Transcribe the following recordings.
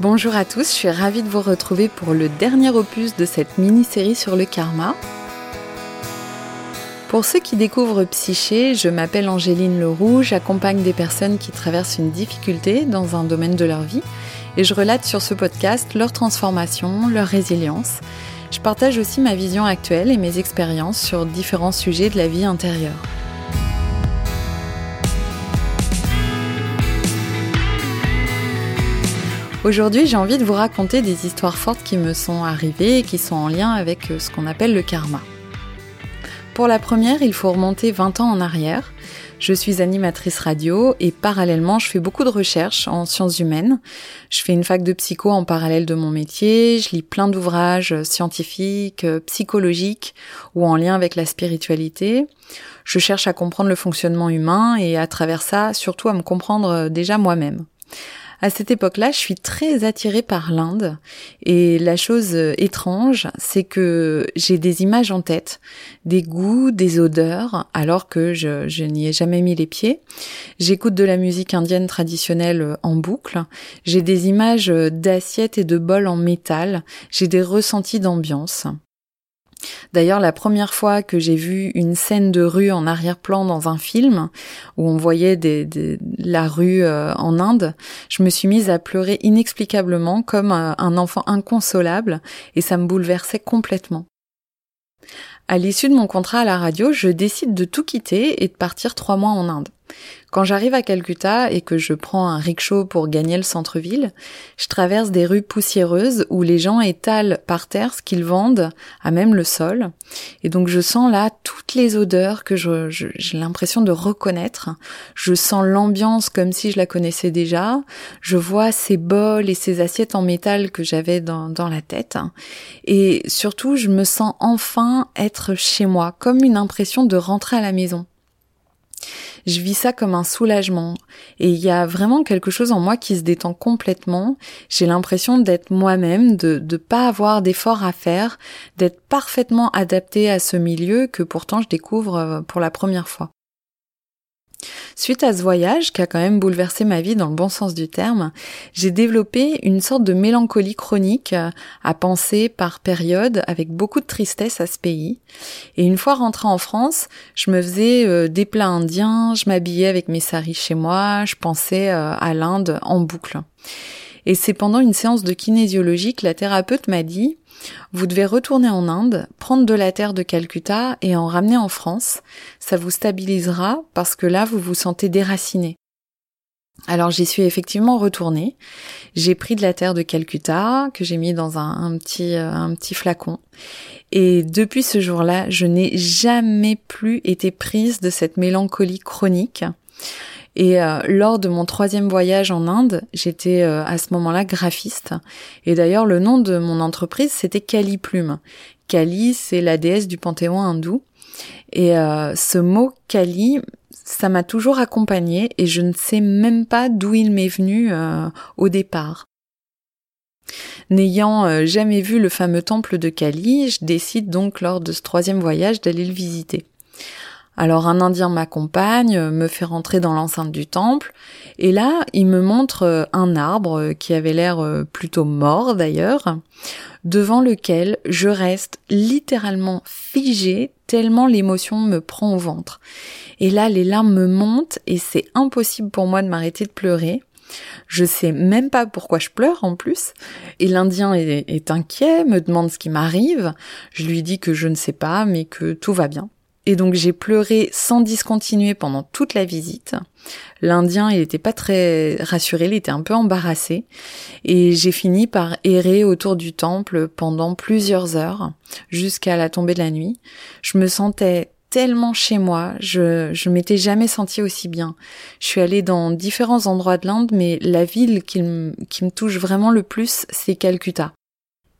Bonjour à tous, je suis ravie de vous retrouver pour le dernier opus de cette mini-série sur le karma. Pour ceux qui découvrent Psyché, je m'appelle Angéline Leroux, j'accompagne des personnes qui traversent une difficulté dans un domaine de leur vie et je relate sur ce podcast leur transformation, leur résilience. Je partage aussi ma vision actuelle et mes expériences sur différents sujets de la vie intérieure. Aujourd'hui, j'ai envie de vous raconter des histoires fortes qui me sont arrivées et qui sont en lien avec euh, ce qu'on appelle le karma. Pour la première, il faut remonter 20 ans en arrière. Je suis animatrice radio et parallèlement, je fais beaucoup de recherches en sciences humaines. Je fais une fac de psycho en parallèle de mon métier, je lis plein d'ouvrages scientifiques, euh, psychologiques ou en lien avec la spiritualité. Je cherche à comprendre le fonctionnement humain et à travers ça, surtout à me comprendre euh, déjà moi-même. À cette époque-là, je suis très attirée par l'Inde et la chose euh, étrange, c'est que j'ai des images en tête, des goûts, des odeurs, alors que je, n'y ai jamais mis les pieds. J'écoute de la musique indienne traditionnelle euh, en boucle. J'ai des images euh, d'assiettes et de bols en métal. J'ai des ressentis d'ambiance. D'ailleurs, la première fois que j'ai vu une scène de rue en arrière-plan dans un film, où on voyait la rue euh, en Inde, je me suis mise à pleurer inexplicablement comme euh, un enfant inconsolable, et ça me bouleversait complètement. À l'issue de mon contrat à la radio, je décide de tout quitter et de partir trois mois en Inde. Quand j'arrive à Calcutta et que je prends un rickshaw pour gagner le centre-ville, je traverse des rues poussiéreuses où les gens étalent par terre ce qu'ils vendent, à même le sol. Et donc je sens là toutes les odeurs que j'ai l'impression de reconnaître. Je sens l'ambiance comme si je la connaissais déjà. Je vois ces bols et ces assiettes en métal que j'avais dans, dans la tête. Et surtout, je me sens enfin être chez moi, comme une impression de rentrer à la maison je vis ça comme un soulagement. Et il y a vraiment quelque chose en moi qui se détend complètement. J'ai l'impression d'être moi-même, de ne pas avoir d'efforts à faire, d'être parfaitement adapté à ce milieu que pourtant je découvre euh, pour la première fois. Suite à ce voyage, qui a quand même bouleversé ma vie dans le bon sens du terme, j'ai développé une sorte de mélancolie chronique euh, à penser par période avec beaucoup de tristesse à ce pays. Et une fois rentrée en France, je me faisais euh, des plats indiens, je m'habillais avec mes saris chez moi, je pensais euh, à l'Inde en boucle. Et c'est pendant une séance de kinésiologie que la thérapeute m'a dit vous devez retourner en Inde, prendre de la terre de Calcutta et en ramener en France. Ça vous stabilisera parce que là, vous vous sentez déraciné. Alors j'y suis effectivement retournée. J'ai pris de la terre de Calcutta que j'ai mis dans un, petit euh, un petit flacon. Et depuis ce jour-là, je n'ai jamais plus été prise de cette mélancolie chronique. Et euh, lors de mon troisième voyage en Inde, j'étais euh, à ce moment-là graphiste. Et d'ailleurs, le nom de mon entreprise, c'était Kali Plume. Kali, c'est la déesse du panthéon hindou. Et euh, ce mot Kali, ça m'a toujours accompagné et je ne sais même pas d'où il m'est venu au départ. N'ayant jamais vu le fameux temple de Kali, je décide donc lors de ce troisième voyage d'aller le visiter. Alors un Indien m'accompagne, me fait rentrer dans l'enceinte du temple, et là il me montre euh, un arbre qui avait l'air euh, plutôt mort d'ailleurs, devant lequel je reste littéralement figée tellement l'émotion me prend au ventre. Et là les larmes me montent et c'est impossible pour moi de m'arrêter de pleurer. Je sais même pas pourquoi je pleure en plus. Et l'Indien est, est, inquiet, me demande ce qui m'arrive. Je lui dis que je ne sais pas, mais que tout va bien. Et donc j'ai pleuré sans discontinuer pendant toute la visite. L'Indien, il n'était pas très rassuré, il était un peu embarrassé. Et j'ai fini par errer autour du temple pendant plusieurs heures, jusqu'à la tombée de la nuit. Je me sentais tellement chez moi, je, je m'étais jamais sentie aussi bien. Je suis allée dans différents endroits de l'Inde, mais la ville qui, qui me touche vraiment le plus, c'est Calcutta.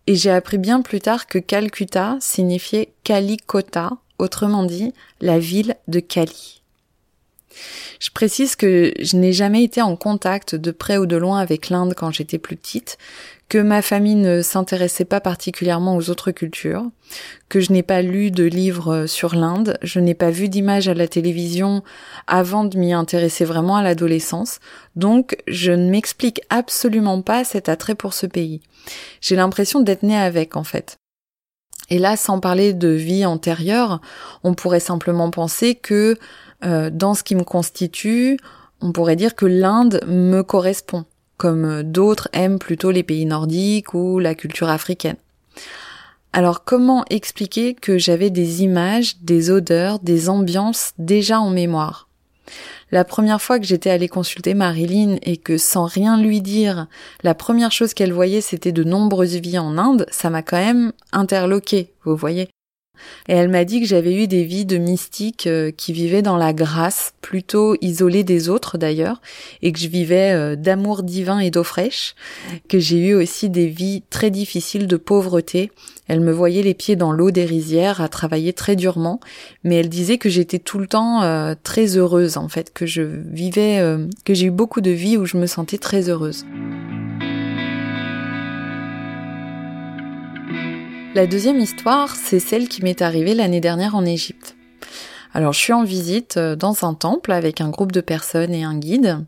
Et j'ai appris bien plus tard que Calcutta signifiait Kalikota autrement dit la ville de Cali. Je précise que je n'ai jamais été en contact de près ou de loin avec l'Inde quand j'étais plus petite, que ma famille ne s'intéressait pas particulièrement aux autres cultures, que je n'ai pas lu de livres sur l'Inde, je n'ai pas vu d'images à la télévision avant de m'y intéresser vraiment à l'adolescence, donc je ne m'explique absolument pas cet attrait pour ce pays. J'ai l'impression d'être née avec en fait. Et là, sans parler de vie antérieure, on pourrait simplement penser que euh, dans ce qui me constitue, on pourrait dire que l'Inde me correspond, comme d'autres aiment plutôt les pays nordiques ou la culture africaine. Alors comment expliquer que j'avais des images, des odeurs, des ambiances déjà en mémoire? La première fois que j'étais allée consulter Marilyn et que sans rien lui dire, la première chose qu'elle voyait c'était de nombreuses vies en Inde, ça m'a quand même interloqué, vous voyez. Et elle m'a dit que j'avais eu des vies de mystiques euh, qui vivaient dans la grâce, plutôt isolées des autres d'ailleurs, et que je vivais euh, d'amour divin et d'eau fraîche, que j'ai eu aussi des vies très difficiles de pauvreté. Elle me voyait les pieds dans l'eau des rizières, à travailler très durement, mais elle disait que j'étais tout le temps euh, très heureuse en fait, que je vivais, que j'ai eu beaucoup de vies où je me sentais très heureuse. La deuxième histoire, c'est celle qui m'est arrivée l'année dernière en Égypte. Alors je suis en visite euh, dans un temple avec un groupe de personnes et un guide.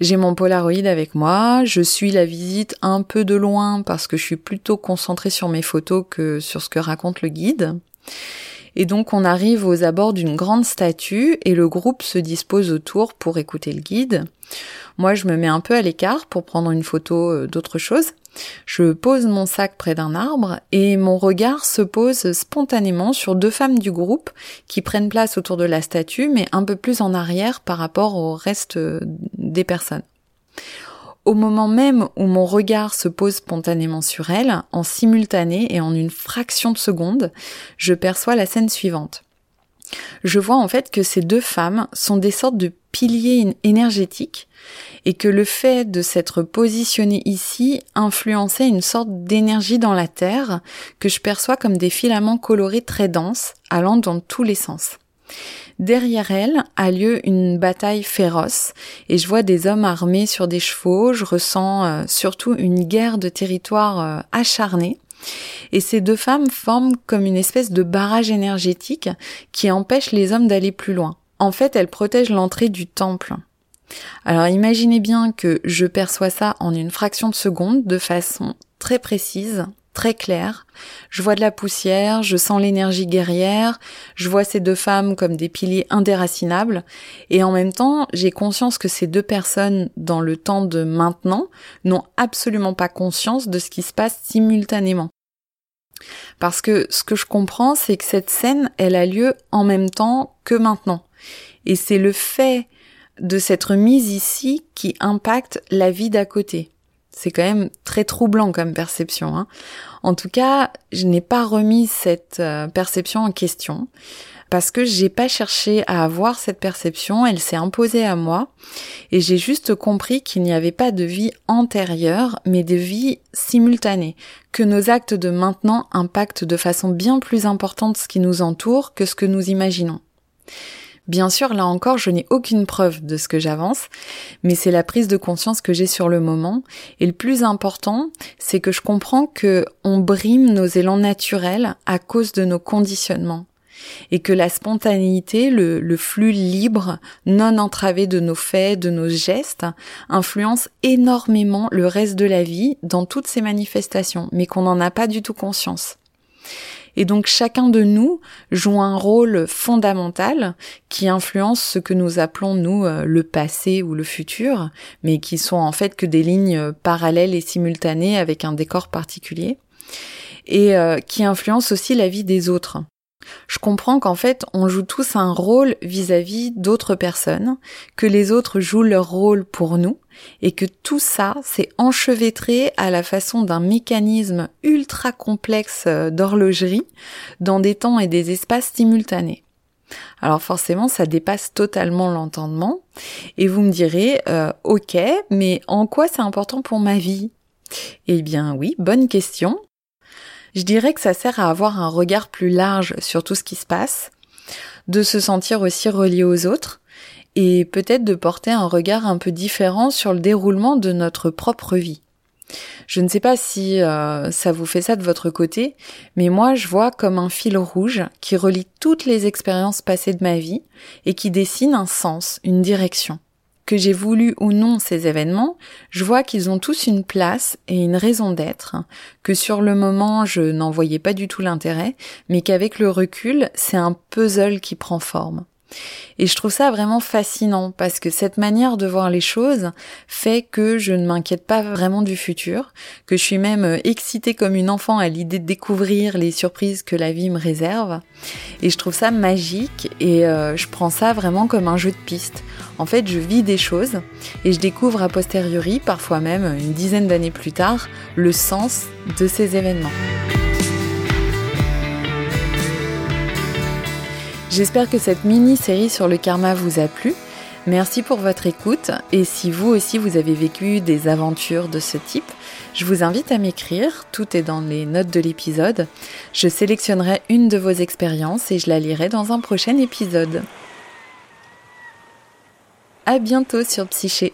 J'ai mon Polaroid avec moi, je suis la visite un peu de loin parce que je suis plutôt concentrée sur mes photos que sur ce que raconte le guide. Et donc on arrive aux abords d'une grande statue et le groupe se dispose autour pour écouter le guide. Moi je me mets un peu à l'écart pour prendre une photo euh, d'autre chose. Je pose mon sac près d'un arbre et mon regard se pose spontanément sur deux femmes du groupe qui prennent place autour de la statue mais un peu plus en arrière par rapport au reste des personnes. Au moment même où mon regard se pose spontanément sur elles, en simultané et en une fraction de seconde, je perçois la scène suivante. Je vois en fait que ces deux femmes sont des sortes de piliers énergétiques et que le fait de s'être positionné ici influençait une sorte d'énergie dans la Terre que je perçois comme des filaments colorés très denses allant dans tous les sens. Derrière elle a lieu une bataille féroce et je vois des hommes armés sur des chevaux, je ressens euh, surtout une guerre de territoire euh, acharnée. Et ces deux femmes forment comme une espèce de barrage énergétique qui empêche les hommes d'aller plus loin. En fait, elles protègent l'entrée du temple. Alors imaginez bien que je perçois ça en une fraction de seconde de façon très précise, très claire. Je vois de la poussière, je sens l'énergie guerrière, je vois ces deux femmes comme des piliers indéracinables, et en même temps, j'ai conscience que ces deux personnes, dans le temps de maintenant, n'ont absolument pas conscience de ce qui se passe simultanément. Parce que ce que je comprends, c'est que cette scène, elle a lieu en même temps que maintenant. Et c'est le fait de s'être mise ici qui impacte la vie d'à côté. C'est quand même très troublant comme perception. Hein. En tout cas, je n'ai pas remis cette euh, perception en question parce que j'ai pas cherché à avoir cette perception, elle s'est imposée à moi et j'ai juste compris qu'il n'y avait pas de vie antérieure mais de vie simultanée, que nos actes de maintenant impactent de façon bien plus importante ce qui nous entoure que ce que nous imaginons. Bien sûr, là encore, je n'ai aucune preuve de ce que j'avance, mais c'est la prise de conscience que j'ai sur le moment. Et le plus important, c'est que je comprends que on brime nos élans naturels à cause de nos conditionnements. Et que la spontanéité, le, le flux libre, non entravé de nos faits, de nos gestes, influence énormément le reste de la vie dans toutes ses manifestations, mais qu'on n'en a pas du tout conscience. Et donc chacun de nous joue un rôle fondamental qui influence ce que nous appelons nous euh, le passé ou le futur, mais qui sont en fait que des lignes parallèles et simultanées avec un décor particulier, et euh, qui influencent aussi la vie des autres. Je comprends qu'en fait, on joue tous un rôle vis-à-vis d'autres personnes, que les autres jouent leur rôle pour nous, et que tout ça, c'est enchevêtré à la façon d'un mécanisme ultra complexe euh, d'horlogerie, dans des temps et des espaces simultanés. Alors forcément, ça dépasse totalement l'entendement, et vous me direz, euh, ok, mais en quoi c'est important pour ma vie? Eh bien oui, bonne question. Je dirais que ça sert à avoir un regard plus large sur tout ce qui se passe, de se sentir aussi relié aux autres, et peut-être de porter un regard un peu différent sur le déroulement de notre propre vie. Je ne sais pas si euh, ça vous fait ça de votre côté, mais moi je vois comme un fil rouge qui relie toutes les expériences passées de ma vie et qui dessine un sens, une direction. Que j'ai voulu ou non ces événements, je vois qu'ils ont tous une place et une raison d'être, que sur le moment je n'en voyais pas du tout l'intérêt, mais qu'avec le recul, c'est un puzzle qui prend forme. Et je trouve ça vraiment fascinant parce que cette manière de voir les choses fait que je ne m'inquiète pas vraiment du futur, que je suis même euh, excitée comme une enfant à l'idée de découvrir les surprises que la vie me réserve. Et je trouve ça magique et euh, je prends ça vraiment comme un jeu de piste. En fait, je vis des choses et je découvre a posteriori, parfois même une dizaine d'années plus tard, le sens de ces événements. J'espère que cette mini-série sur le karma vous a plu. Merci pour votre écoute et si vous aussi vous avez vécu des aventures de ce type, je vous invite à m'écrire, tout est dans les notes de l'épisode. Je sélectionnerai une de vos expériences et je la lirai dans un prochain épisode. À bientôt sur Psyché.